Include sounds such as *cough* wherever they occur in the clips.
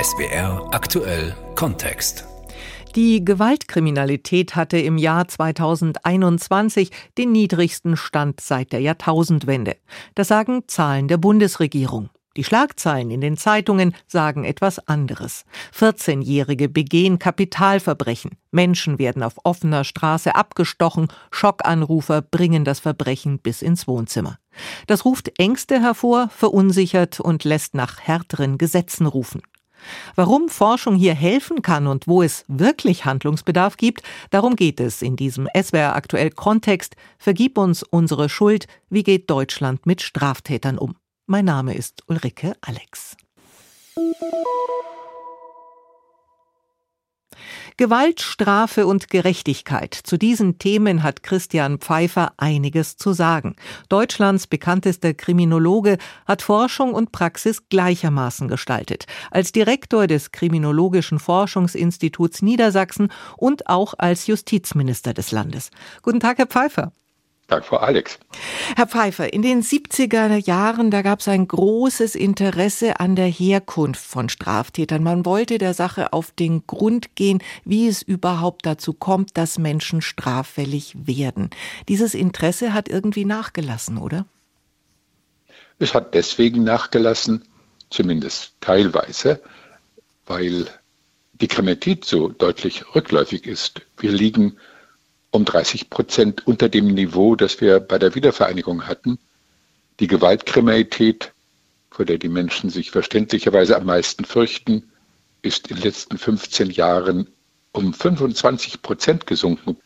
SWR aktuell Kontext. Die Gewaltkriminalität hatte im Jahr 2021 den niedrigsten Stand seit der Jahrtausendwende. Das sagen Zahlen der Bundesregierung. Die Schlagzeilen in den Zeitungen sagen etwas anderes. 14-Jährige begehen Kapitalverbrechen. Menschen werden auf offener Straße abgestochen. Schockanrufer bringen das Verbrechen bis ins Wohnzimmer. Das ruft Ängste hervor, verunsichert und lässt nach härteren Gesetzen rufen. Warum Forschung hier helfen kann und wo es wirklich Handlungsbedarf gibt, darum geht es in diesem SWR aktuell Kontext. Vergib uns unsere Schuld. Wie geht Deutschland mit Straftätern um? Mein Name ist Ulrike Alex. Gewalt, Strafe und Gerechtigkeit. Zu diesen Themen hat Christian Pfeiffer einiges zu sagen. Deutschlands bekanntester Kriminologe hat Forschung und Praxis gleichermaßen gestaltet. Als Direktor des Kriminologischen Forschungsinstituts Niedersachsen und auch als Justizminister des Landes. Guten Tag, Herr Pfeiffer. Dank, Frau Alex. Herr Pfeiffer, in den 70er Jahren, da gab es ein großes Interesse an der Herkunft von Straftätern. Man wollte der Sache auf den Grund gehen, wie es überhaupt dazu kommt, dass Menschen straffällig werden. Dieses Interesse hat irgendwie nachgelassen, oder? Es hat deswegen nachgelassen, zumindest teilweise, weil die Kriminalität so deutlich rückläufig ist. Wir liegen um 30 Prozent unter dem Niveau, das wir bei der Wiedervereinigung hatten. Die Gewaltkriminalität, vor der die Menschen sich verständlicherweise am meisten fürchten, ist in den letzten 15 Jahren um 25 Prozent gesunken.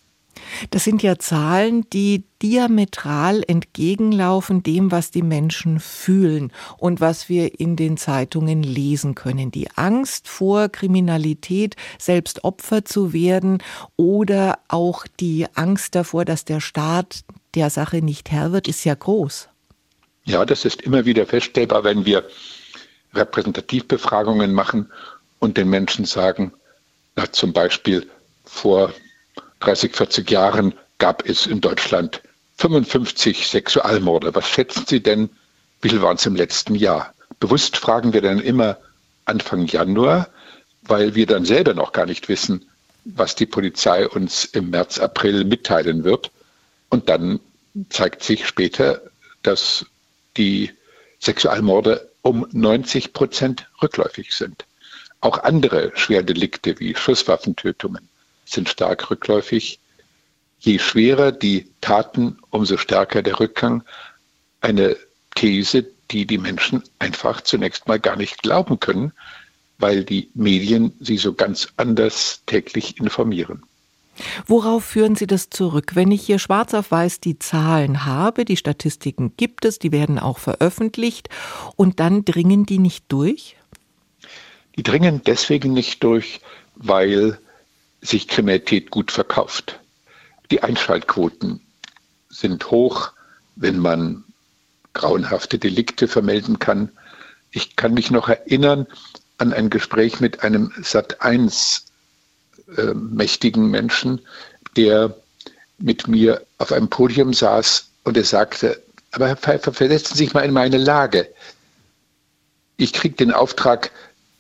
Das sind ja Zahlen, die diametral entgegenlaufen dem, was die Menschen fühlen und was wir in den Zeitungen lesen können. Die Angst vor Kriminalität, selbst Opfer zu werden oder auch die Angst davor, dass der Staat der Sache nicht Herr wird, ist ja groß. Ja, das ist immer wieder feststellbar, wenn wir Repräsentativbefragungen machen und den Menschen sagen, na, zum Beispiel vor 30, 40 Jahren gab es in Deutschland 55 Sexualmorde. Was schätzen Sie denn, wie viel waren es im letzten Jahr? Bewusst fragen wir dann immer Anfang Januar, weil wir dann selber noch gar nicht wissen, was die Polizei uns im März, April mitteilen wird. Und dann zeigt sich später, dass die Sexualmorde um 90 Prozent rückläufig sind. Auch andere Schwerdelikte wie Schusswaffentötungen sind stark rückläufig. Je schwerer die Taten, umso stärker der Rückgang. Eine These, die die Menschen einfach zunächst mal gar nicht glauben können, weil die Medien sie so ganz anders täglich informieren. Worauf führen Sie das zurück? Wenn ich hier schwarz auf weiß die Zahlen habe, die Statistiken gibt es, die werden auch veröffentlicht und dann dringen die nicht durch? Die dringen deswegen nicht durch, weil sich Kriminalität gut verkauft. Die Einschaltquoten sind hoch, wenn man grauenhafte Delikte vermelden kann. Ich kann mich noch erinnern an ein Gespräch mit einem Sat1 äh, mächtigen Menschen, der mit mir auf einem Podium saß und er sagte, aber Herr Pfeiffer, versetzen Sie sich mal in meine Lage. Ich kriege den Auftrag,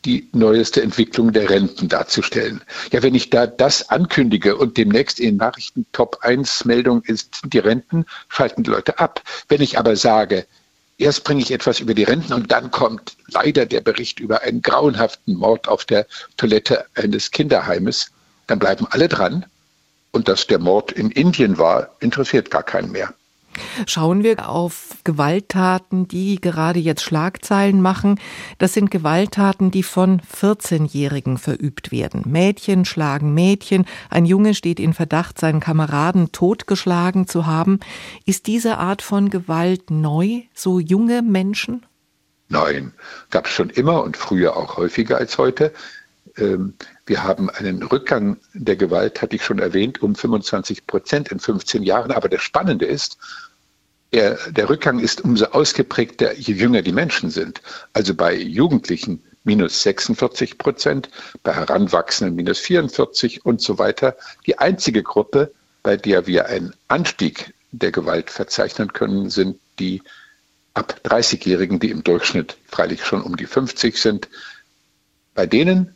die neueste Entwicklung der Renten darzustellen. Ja, wenn ich da das ankündige und demnächst in Nachrichten Top 1 Meldung ist die Renten, schalten die Leute ab. Wenn ich aber sage, erst bringe ich etwas über die Renten und dann kommt leider der Bericht über einen grauenhaften Mord auf der Toilette eines Kinderheimes, dann bleiben alle dran. Und dass der Mord in Indien war, interessiert gar keinen mehr. Schauen wir auf Gewalttaten, die gerade jetzt Schlagzeilen machen. Das sind Gewalttaten, die von 14-Jährigen verübt werden. Mädchen schlagen Mädchen. Ein Junge steht in Verdacht, seinen Kameraden totgeschlagen zu haben. Ist diese Art von Gewalt neu, so junge Menschen? Nein, gab es schon immer und früher auch häufiger als heute. Ähm, wir haben einen Rückgang der Gewalt, hatte ich schon erwähnt, um 25 Prozent in 15 Jahren. Aber das Spannende ist, der, der Rückgang ist umso ausgeprägter, je jünger die Menschen sind. Also bei Jugendlichen minus 46 Prozent, bei Heranwachsenden minus 44 und so weiter. Die einzige Gruppe, bei der wir einen Anstieg der Gewalt verzeichnen können, sind die ab 30-Jährigen, die im Durchschnitt freilich schon um die 50 sind. Bei denen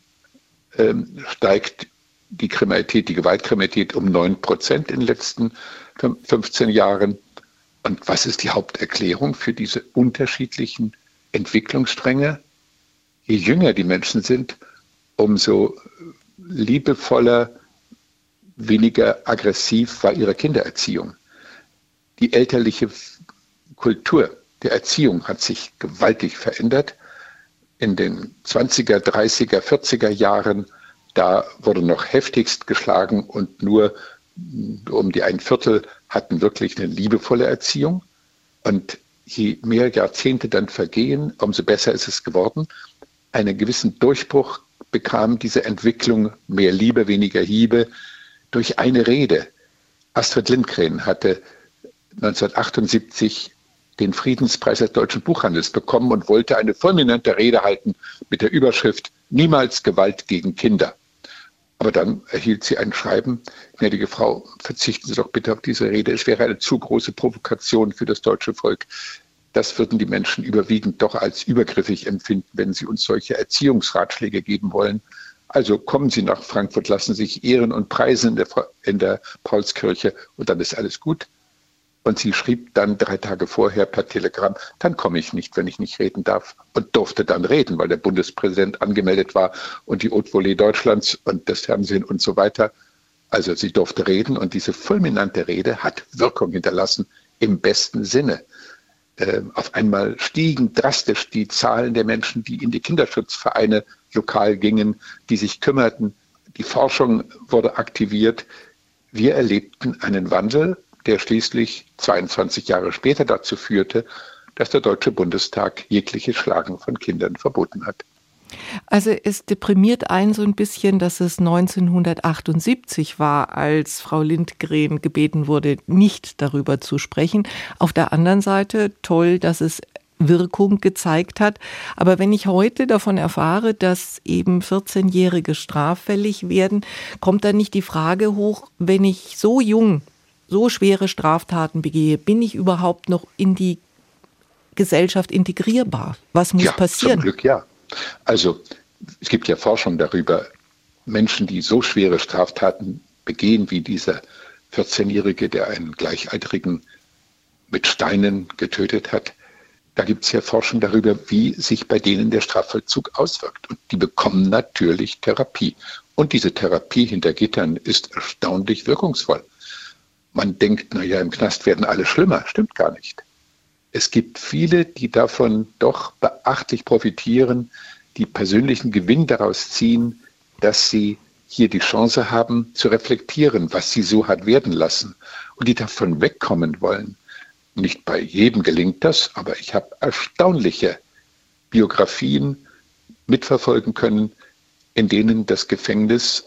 ähm, steigt die Kriminalität, die Gewaltkriminalität um 9 Prozent in den letzten 15 Jahren. Und was ist die Haupterklärung für diese unterschiedlichen Entwicklungsstränge? Je jünger die Menschen sind, umso liebevoller, weniger aggressiv war ihre Kindererziehung. Die elterliche Kultur der Erziehung hat sich gewaltig verändert. In den 20er, 30er, 40er Jahren, da wurde noch heftigst geschlagen und nur um die ein Viertel hatten wirklich eine liebevolle Erziehung. Und je mehr Jahrzehnte dann vergehen, umso besser ist es geworden. Einen gewissen Durchbruch bekam diese Entwicklung mehr Liebe, weniger Hiebe durch eine Rede. Astrid Lindgren hatte 1978 den Friedenspreis des deutschen Buchhandels bekommen und wollte eine fulminante Rede halten mit der Überschrift Niemals Gewalt gegen Kinder. Aber dann erhielt sie ein Schreiben, gnädige Frau, verzichten Sie doch bitte auf diese Rede. Es wäre eine zu große Provokation für das deutsche Volk. Das würden die Menschen überwiegend doch als übergriffig empfinden, wenn sie uns solche Erziehungsratschläge geben wollen. Also kommen Sie nach Frankfurt, lassen sich ehren und preisen in der, in der Paulskirche und dann ist alles gut. Und sie schrieb dann drei Tage vorher per Telegramm, dann komme ich nicht, wenn ich nicht reden darf. Und durfte dann reden, weil der Bundespräsident angemeldet war und die Haute Volée Deutschlands und das Fernsehen und so weiter. Also sie durfte reden und diese fulminante Rede hat Wirkung hinterlassen im besten Sinne. Äh, auf einmal stiegen drastisch die Zahlen der Menschen, die in die Kinderschutzvereine lokal gingen, die sich kümmerten. Die Forschung wurde aktiviert. Wir erlebten einen Wandel der schließlich 22 Jahre später dazu führte, dass der Deutsche Bundestag jegliches Schlagen von Kindern verboten hat. Also es deprimiert einen so ein bisschen, dass es 1978 war, als Frau Lindgren gebeten wurde, nicht darüber zu sprechen. Auf der anderen Seite toll, dass es Wirkung gezeigt hat. Aber wenn ich heute davon erfahre, dass eben 14-Jährige straffällig werden, kommt dann nicht die Frage hoch, wenn ich so jung so schwere Straftaten begehe, bin ich überhaupt noch in die Gesellschaft integrierbar? Was muss ja, passieren? Zum Glück ja. Also es gibt ja Forschung darüber, Menschen, die so schwere Straftaten begehen wie dieser 14-Jährige, der einen Gleichaltrigen mit Steinen getötet hat. Da gibt es ja Forschung darüber, wie sich bei denen der Strafvollzug auswirkt. Und die bekommen natürlich Therapie. Und diese Therapie hinter Gittern ist erstaunlich wirkungsvoll. Man denkt, naja, im Knast werden alle schlimmer. Stimmt gar nicht. Es gibt viele, die davon doch beachtlich profitieren, die persönlichen Gewinn daraus ziehen, dass sie hier die Chance haben zu reflektieren, was sie so hat werden lassen und die davon wegkommen wollen. Nicht bei jedem gelingt das, aber ich habe erstaunliche Biografien mitverfolgen können, in denen das Gefängnis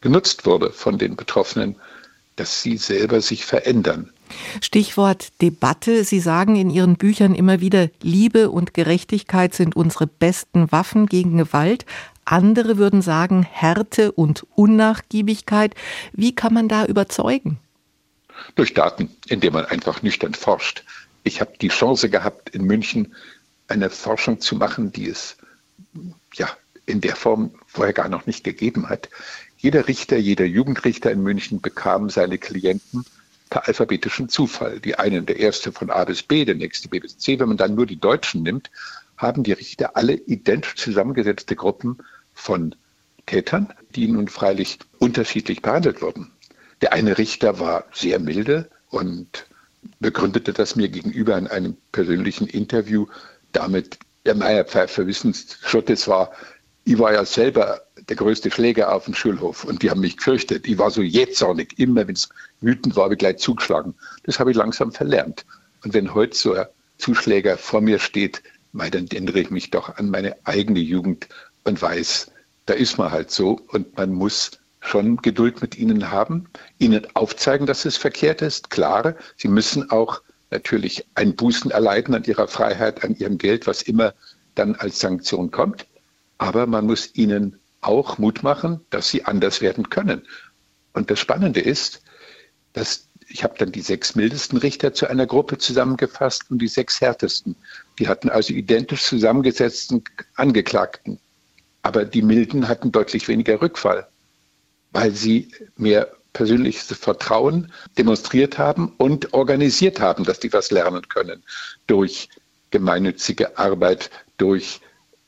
genutzt wurde von den Betroffenen dass sie selber sich verändern. Stichwort Debatte. Sie sagen in Ihren Büchern immer wieder, Liebe und Gerechtigkeit sind unsere besten Waffen gegen Gewalt. Andere würden sagen, Härte und Unnachgiebigkeit. Wie kann man da überzeugen? Durch Daten, indem man einfach nüchtern forscht. Ich habe die Chance gehabt, in München eine Forschung zu machen, die es ja in der Form vorher gar noch nicht gegeben hat. Jeder Richter, jeder Jugendrichter in München bekam seine Klienten per alphabetischem Zufall. Die einen, der erste von A bis B, der nächste B bis C. Wenn man dann nur die Deutschen nimmt, haben die Richter alle identisch zusammengesetzte Gruppen von Tätern, die nun freilich unterschiedlich behandelt wurden. Der eine Richter war sehr milde und begründete das mir gegenüber in einem persönlichen Interview damit, der Meierpfeifer Wissensschutz war, ich war ja selber der größte Schläger auf dem Schulhof und die haben mich gefürchtet. Ich war so jähzornig. Immer wenn es wütend war, habe ich gleich zugeschlagen. Das habe ich langsam verlernt. Und wenn heute so ein Zuschläger vor mir steht, dann erinnere ich mich doch an meine eigene Jugend und weiß, da ist man halt so und man muss schon Geduld mit ihnen haben, ihnen aufzeigen, dass es verkehrt ist. Klar, sie müssen auch natürlich ein Bußen erleiden an ihrer Freiheit, an ihrem Geld, was immer dann als Sanktion kommt aber man muss ihnen auch Mut machen, dass sie anders werden können. Und das Spannende ist, dass ich habe dann die sechs mildesten Richter zu einer Gruppe zusammengefasst und die sechs härtesten. Die hatten also identisch zusammengesetzten Angeklagten. Aber die Milden hatten deutlich weniger Rückfall, weil sie mehr persönliches Vertrauen demonstriert haben und organisiert haben, dass die was lernen können durch gemeinnützige Arbeit, durch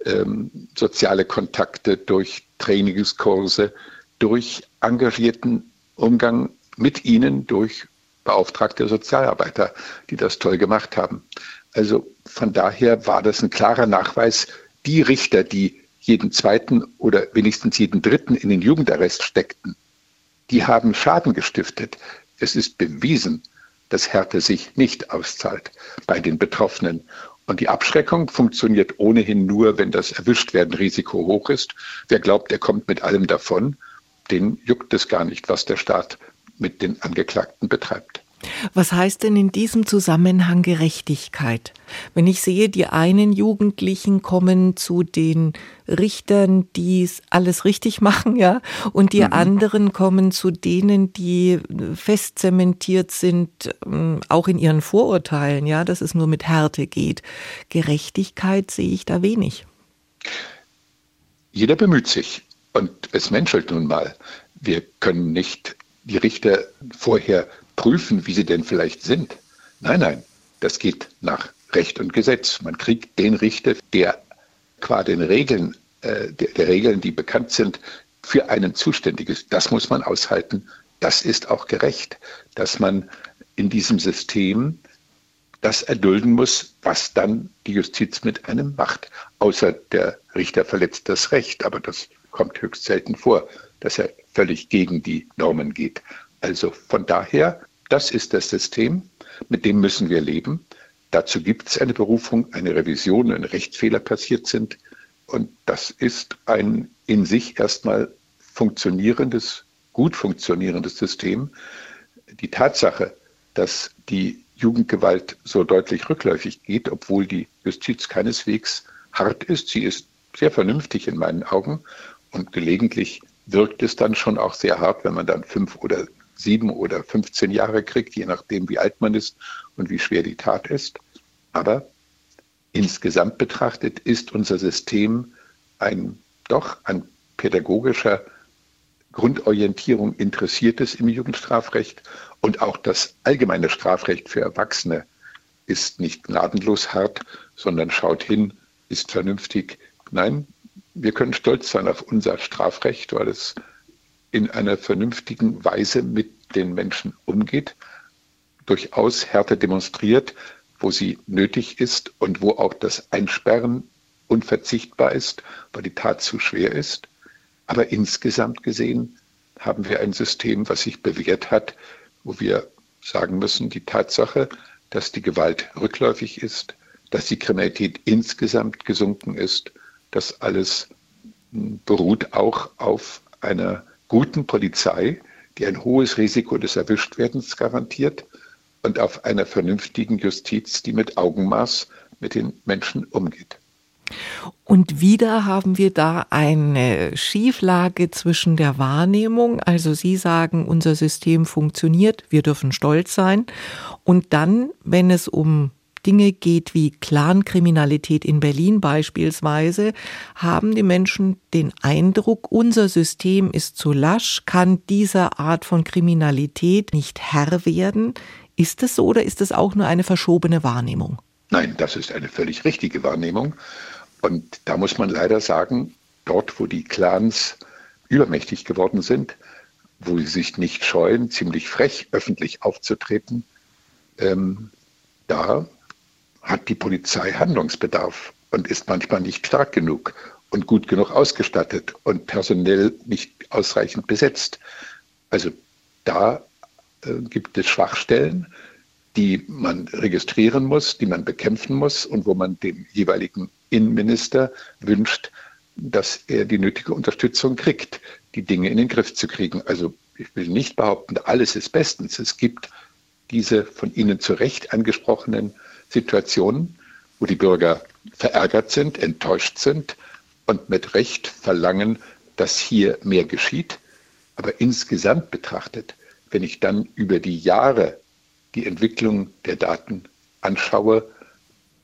ähm, soziale Kontakte, durch Trainingskurse, durch engagierten Umgang mit ihnen, durch beauftragte Sozialarbeiter, die das toll gemacht haben. Also von daher war das ein klarer Nachweis, die Richter, die jeden zweiten oder wenigstens jeden dritten in den Jugendarrest steckten, die haben Schaden gestiftet. Es ist bewiesen, dass Härte sich nicht auszahlt bei den Betroffenen. Und die Abschreckung funktioniert ohnehin nur, wenn das Erwischtwerden-Risiko hoch ist. Wer glaubt, er kommt mit allem davon, den juckt es gar nicht, was der Staat mit den Angeklagten betreibt. Was heißt denn in diesem Zusammenhang Gerechtigkeit? Wenn ich sehe, die einen Jugendlichen kommen zu den Richtern, die alles richtig *laughs* machen, ja, und die mhm. anderen kommen zu denen, die fest zementiert sind, ähm, auch in ihren Vorurteilen, ja, dass es nur mit Härte geht. Gerechtigkeit sehe ich da wenig. Jeder bemüht sich und es menschelt nun mal. Wir können nicht die Richter vorher prüfen, wie sie denn vielleicht sind. Nein, nein, das geht nach Recht und Gesetz. Man kriegt den Richter, der qua den Regeln, äh, der, der Regeln, die bekannt sind, für einen zuständig ist. Das muss man aushalten. Das ist auch gerecht, dass man in diesem System das erdulden muss, was dann die Justiz mit einem macht. Außer der Richter verletzt das Recht, aber das kommt höchst selten vor, dass er völlig gegen die Normen geht. Also von daher das ist das System, mit dem müssen wir leben. Dazu gibt es eine Berufung, eine Revision, wenn Rechtsfehler passiert sind. Und das ist ein in sich erstmal funktionierendes, gut funktionierendes System. Die Tatsache, dass die Jugendgewalt so deutlich rückläufig geht, obwohl die Justiz keineswegs hart ist, sie ist sehr vernünftig in meinen Augen und gelegentlich wirkt es dann schon auch sehr hart, wenn man dann fünf oder sieben oder 15 Jahre kriegt, je nachdem, wie alt man ist und wie schwer die Tat ist. Aber insgesamt betrachtet ist unser System ein doch an pädagogischer Grundorientierung interessiertes im Jugendstrafrecht und auch das allgemeine Strafrecht für Erwachsene ist nicht gnadenlos hart, sondern schaut hin, ist vernünftig. Nein, wir können stolz sein auf unser Strafrecht, weil es in einer vernünftigen Weise mit den Menschen umgeht, durchaus Härte demonstriert, wo sie nötig ist und wo auch das Einsperren unverzichtbar ist, weil die Tat zu schwer ist. Aber insgesamt gesehen haben wir ein System, was sich bewährt hat, wo wir sagen müssen, die Tatsache, dass die Gewalt rückläufig ist, dass die Kriminalität insgesamt gesunken ist, das alles beruht auch auf einer guten Polizei, die ein hohes Risiko des Erwischtwerdens garantiert und auf einer vernünftigen Justiz, die mit Augenmaß mit den Menschen umgeht. Und wieder haben wir da eine Schieflage zwischen der Wahrnehmung, also Sie sagen, unser System funktioniert, wir dürfen stolz sein, und dann, wenn es um Dinge geht wie Clankriminalität in Berlin beispielsweise, haben die Menschen den Eindruck, unser System ist zu lasch, kann dieser Art von Kriminalität nicht Herr werden. Ist es so oder ist es auch nur eine verschobene Wahrnehmung? Nein, das ist eine völlig richtige Wahrnehmung. Und da muss man leider sagen, dort, wo die Clans übermächtig geworden sind, wo sie sich nicht scheuen, ziemlich frech öffentlich aufzutreten, ähm, da hat die Polizei Handlungsbedarf und ist manchmal nicht stark genug und gut genug ausgestattet und personell nicht ausreichend besetzt. Also da äh, gibt es Schwachstellen, die man registrieren muss, die man bekämpfen muss und wo man dem jeweiligen Innenminister wünscht, dass er die nötige Unterstützung kriegt, die Dinge in den Griff zu kriegen. Also ich will nicht behaupten, alles ist bestens. Es gibt diese von Ihnen zu Recht angesprochenen Situationen, wo die Bürger verärgert sind, enttäuscht sind und mit Recht verlangen, dass hier mehr geschieht. Aber insgesamt betrachtet, wenn ich dann über die Jahre die Entwicklung der Daten anschaue,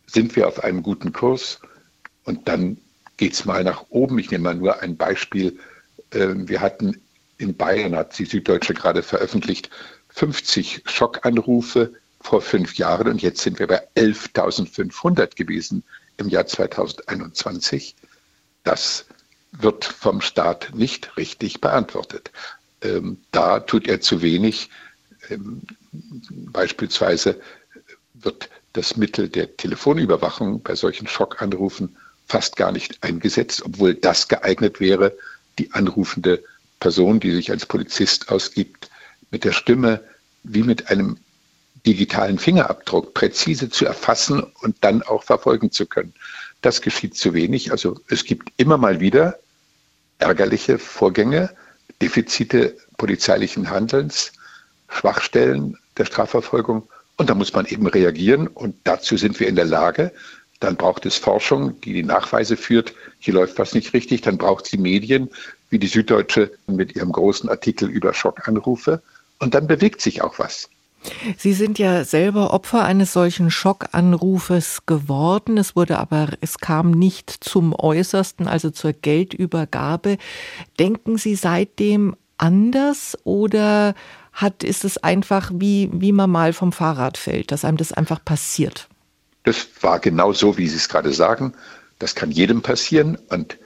sind wir auf einem guten Kurs und dann geht es mal nach oben. Ich nehme mal nur ein Beispiel. Ähm, wir hatten in Bayern, hat die Süddeutsche gerade veröffentlicht, 50 Schockanrufe vor fünf Jahren und jetzt sind wir bei 11.500 gewesen im Jahr 2021. Das wird vom Staat nicht richtig beantwortet. Ähm, da tut er zu wenig. Ähm, beispielsweise wird das Mittel der Telefonüberwachung bei solchen Schockanrufen fast gar nicht eingesetzt, obwohl das geeignet wäre, die anrufende Person, die sich als Polizist ausgibt, mit der Stimme wie mit einem digitalen Fingerabdruck präzise zu erfassen und dann auch verfolgen zu können. Das geschieht zu wenig. Also es gibt immer mal wieder ärgerliche Vorgänge, Defizite polizeilichen Handelns, Schwachstellen der Strafverfolgung. Und da muss man eben reagieren. Und dazu sind wir in der Lage. Dann braucht es Forschung, die die Nachweise führt. Hier läuft was nicht richtig. Dann braucht es die Medien, wie die Süddeutsche mit ihrem großen Artikel über Schockanrufe. Und dann bewegt sich auch was. Sie sind ja selber Opfer eines solchen Schockanrufes geworden. Es wurde aber, es kam nicht zum Äußersten, also zur Geldübergabe. Denken Sie seitdem anders oder hat, ist es einfach wie, wie man mal vom Fahrrad fällt, dass einem das einfach passiert? Das war genau so, wie Sie es gerade sagen. Das kann jedem passieren und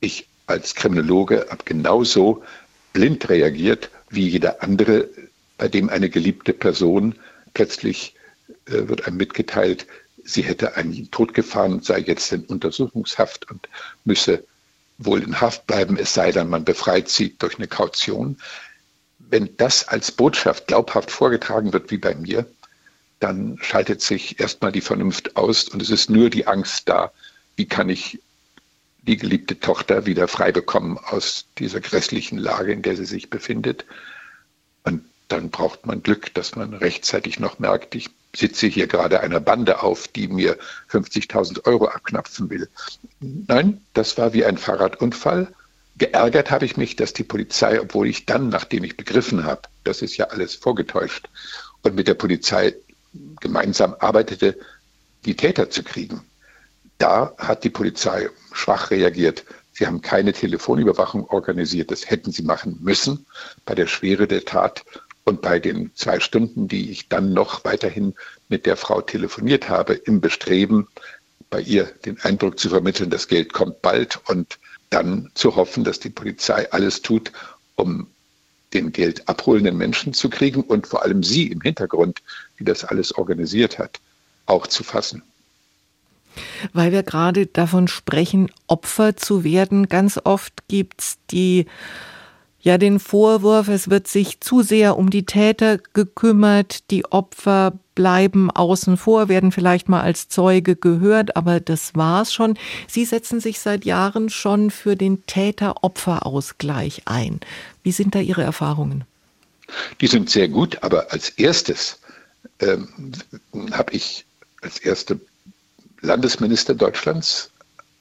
ich als Kriminologe habe genauso blind reagiert wie jeder andere bei dem eine geliebte Person plötzlich äh, wird einem mitgeteilt, sie hätte einen Tod gefahren, sei jetzt in Untersuchungshaft und müsse wohl in Haft bleiben, es sei denn, man befreit sie durch eine Kaution. Wenn das als Botschaft glaubhaft vorgetragen wird, wie bei mir, dann schaltet sich erstmal die Vernunft aus und es ist nur die Angst da, wie kann ich die geliebte Tochter wieder frei bekommen aus dieser grässlichen Lage, in der sie sich befindet. Dann braucht man Glück, dass man rechtzeitig noch merkt, ich sitze hier gerade einer Bande auf, die mir 50.000 Euro abknapfen will. Nein, das war wie ein Fahrradunfall. Geärgert habe ich mich, dass die Polizei, obwohl ich dann, nachdem ich begriffen habe, das ist ja alles vorgetäuscht, und mit der Polizei gemeinsam arbeitete, die Täter zu kriegen. Da hat die Polizei schwach reagiert. Sie haben keine Telefonüberwachung organisiert. Das hätten sie machen müssen. Bei der Schwere der Tat und bei den zwei Stunden, die ich dann noch weiterhin mit der Frau telefoniert habe, im Bestreben, bei ihr den Eindruck zu vermitteln, das Geld kommt bald und dann zu hoffen, dass die Polizei alles tut, um den Geld abholenden Menschen zu kriegen und vor allem sie im Hintergrund, die das alles organisiert hat, auch zu fassen. Weil wir gerade davon sprechen, Opfer zu werden, ganz oft gibt es die ja den Vorwurf, es wird sich zu sehr um die Täter gekümmert, die Opfer bleiben außen vor, werden vielleicht mal als Zeuge gehört, aber das war's schon. Sie setzen sich seit Jahren schon für den Täter-Opfer-Ausgleich ein. Wie sind da Ihre Erfahrungen? Die sind sehr gut, aber als erstes ähm, habe ich als erste Landesminister Deutschlands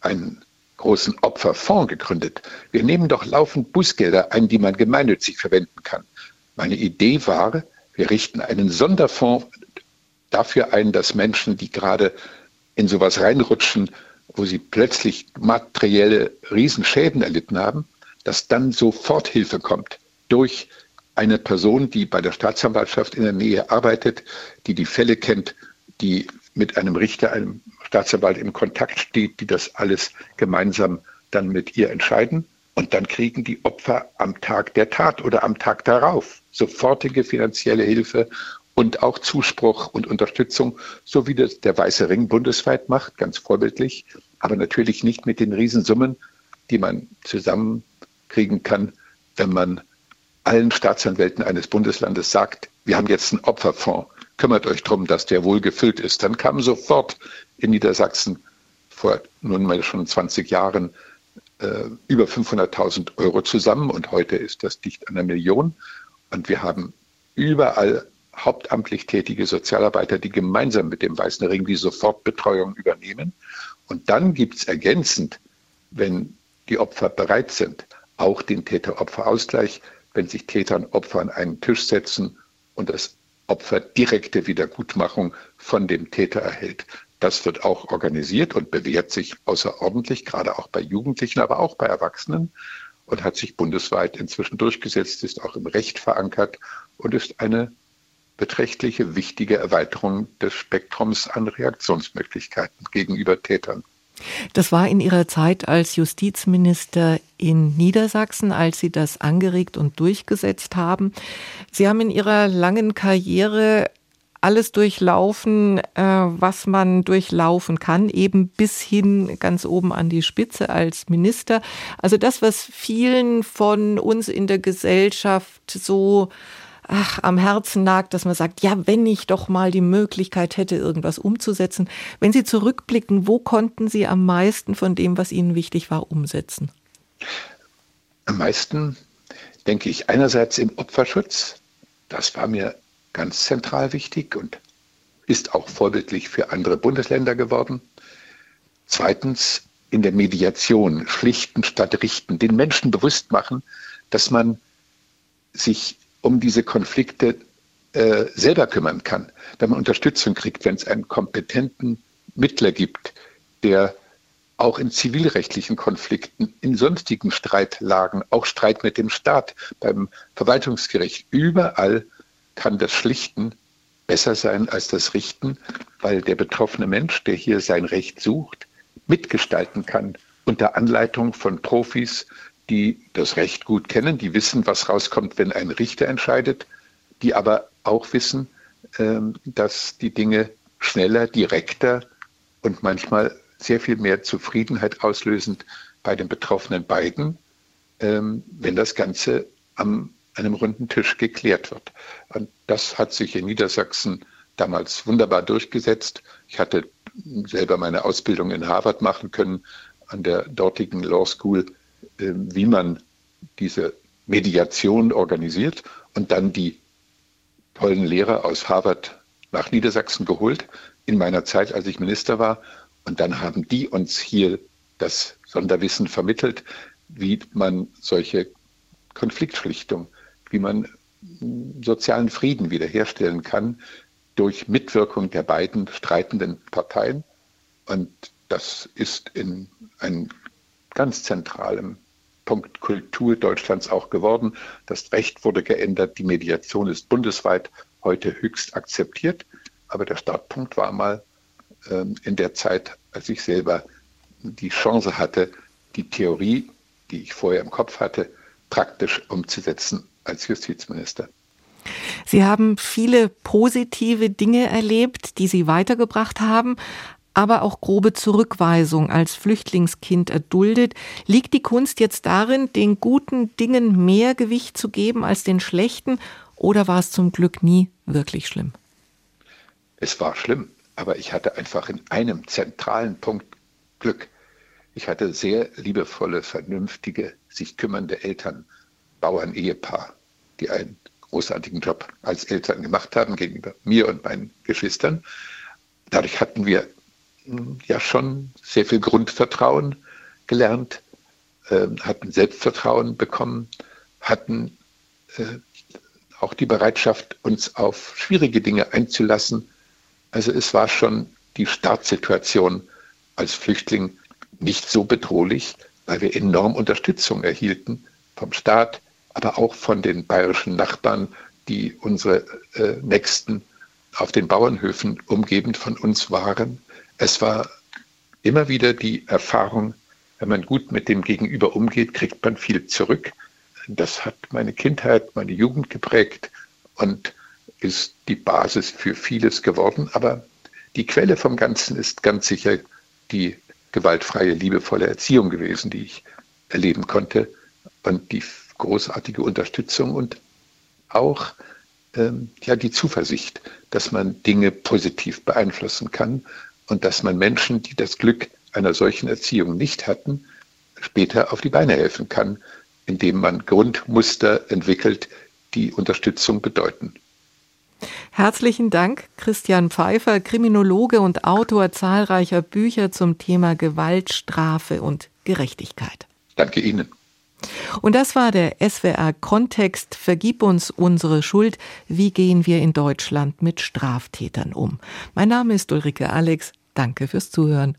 einen großen Opferfonds gegründet. Wir nehmen doch laufend Bußgelder ein, die man gemeinnützig verwenden kann. Meine Idee war, wir richten einen Sonderfonds dafür ein, dass Menschen, die gerade in sowas reinrutschen, wo sie plötzlich materielle Riesenschäden erlitten haben, dass dann sofort Hilfe kommt durch eine Person, die bei der Staatsanwaltschaft in der Nähe arbeitet, die die Fälle kennt, die mit einem Richter, einem Staatsanwalt in Kontakt steht, die das alles gemeinsam dann mit ihr entscheiden. Und dann kriegen die Opfer am Tag der Tat oder am Tag darauf sofortige finanzielle Hilfe und auch Zuspruch und Unterstützung, so wie das der Weiße Ring bundesweit macht, ganz vorbildlich, aber natürlich nicht mit den Riesensummen, die man zusammenkriegen kann, wenn man allen Staatsanwälten eines Bundeslandes sagt, wir haben jetzt einen Opferfonds kümmert euch darum, dass der wohl gefüllt ist. Dann kamen sofort in Niedersachsen vor nun mal schon 20 Jahren äh, über 500.000 Euro zusammen und heute ist das dicht an einer Million. Und wir haben überall hauptamtlich tätige Sozialarbeiter, die gemeinsam mit dem Weißen Ring die Sofortbetreuung übernehmen. Und dann gibt es ergänzend, wenn die Opfer bereit sind, auch den Täter-Opfer-Ausgleich, wenn sich Täter und Opfer an einen Tisch setzen und das Opfer direkte Wiedergutmachung von dem Täter erhält. Das wird auch organisiert und bewährt sich außerordentlich, gerade auch bei Jugendlichen, aber auch bei Erwachsenen und hat sich bundesweit inzwischen durchgesetzt, ist auch im Recht verankert und ist eine beträchtliche, wichtige Erweiterung des Spektrums an Reaktionsmöglichkeiten gegenüber Tätern. Das war in Ihrer Zeit als Justizminister in Niedersachsen, als Sie das angeregt und durchgesetzt haben. Sie haben in Ihrer langen Karriere alles durchlaufen, äh, was man durchlaufen kann, eben bis hin ganz oben an die Spitze als Minister. Also das, was vielen von uns in der Gesellschaft so ach, am Herzen nagt, dass man sagt, ja, wenn ich doch mal die Möglichkeit hätte, irgendwas umzusetzen. Wenn Sie zurückblicken, wo konnten Sie am meisten von dem, was Ihnen wichtig war, umsetzen? Am meisten denke ich einerseits im Opferschutz. Das war mir ganz zentral wichtig und ist auch vorbildlich für andere Bundesländer geworden. Zweitens in der Mediation, schlichten statt richten, den Menschen bewusst machen, dass man sich um diese Konflikte äh, selber kümmern kann, wenn man Unterstützung kriegt, wenn es einen kompetenten Mittler gibt, der auch in zivilrechtlichen Konflikten, in sonstigen Streitlagen, auch Streit mit dem Staat, beim Verwaltungsgericht, überall kann das Schlichten besser sein als das Richten, weil der betroffene Mensch, der hier sein Recht sucht, mitgestalten kann unter Anleitung von Profis, die das Recht gut kennen, die wissen, was rauskommt, wenn ein Richter entscheidet, die aber auch wissen, ähm, dass die Dinge schneller, direkter und manchmal sehr viel mehr Zufriedenheit auslösend bei den betroffenen beiden, ähm, wenn das Ganze am einem runden Tisch geklärt wird. Und das hat sich in Niedersachsen damals wunderbar durchgesetzt. Ich hatte selber meine Ausbildung in Harvard machen können, an der dortigen Law School wie man diese Mediation organisiert und dann die tollen Lehrer aus Harvard nach Niedersachsen geholt in meiner Zeit, als ich Minister war. Und dann haben die uns hier das Sonderwissen vermittelt, wie man solche Konfliktschlichtung, wie man sozialen Frieden wiederherstellen kann durch Mitwirkung der beiden streitenden Parteien. Und das ist in ein ganz zentralem Punkt Kultur Deutschlands auch geworden. Das Recht wurde geändert, die Mediation ist bundesweit heute höchst akzeptiert. Aber der Startpunkt war mal ähm, in der Zeit, als ich selber die Chance hatte, die Theorie, die ich vorher im Kopf hatte, praktisch umzusetzen als Justizminister. Sie haben viele positive Dinge erlebt, die Sie weitergebracht haben aber auch grobe Zurückweisung als Flüchtlingskind erduldet. Liegt die Kunst jetzt darin, den guten Dingen mehr Gewicht zu geben als den schlechten, oder war es zum Glück nie wirklich schlimm? Es war schlimm, aber ich hatte einfach in einem zentralen Punkt Glück. Ich hatte sehr liebevolle, vernünftige, sich kümmernde Eltern, Bauern-Ehepaar, die einen großartigen Job als Eltern gemacht haben gegenüber mir und meinen Geschwistern. Dadurch hatten wir ja schon sehr viel Grundvertrauen gelernt, äh, hatten Selbstvertrauen bekommen, hatten äh, auch die Bereitschaft, uns auf schwierige Dinge einzulassen. Also es war schon die Startsituation als Flüchtling nicht so bedrohlich, weil wir enorm Unterstützung erhielten vom Staat, aber auch von den bayerischen Nachbarn, die unsere äh, Nächsten auf den Bauernhöfen umgebend von uns waren. Es war immer wieder die Erfahrung, wenn man gut mit dem Gegenüber umgeht, kriegt man viel zurück. Das hat meine Kindheit, meine Jugend geprägt und ist die Basis für vieles geworden. Aber die Quelle vom Ganzen ist ganz sicher die gewaltfreie, liebevolle Erziehung gewesen, die ich erleben konnte und die großartige Unterstützung und auch ähm, ja, die Zuversicht, dass man Dinge positiv beeinflussen kann und dass man Menschen, die das Glück einer solchen Erziehung nicht hatten, später auf die Beine helfen kann, indem man Grundmuster entwickelt, die Unterstützung bedeuten. Herzlichen Dank, Christian Pfeiffer, Kriminologe und Autor zahlreicher Bücher zum Thema Gewalt, Strafe und Gerechtigkeit. Danke Ihnen. Und das war der SWR Kontext. Vergib uns unsere Schuld. Wie gehen wir in Deutschland mit Straftätern um? Mein Name ist Ulrike Alex. Danke fürs Zuhören.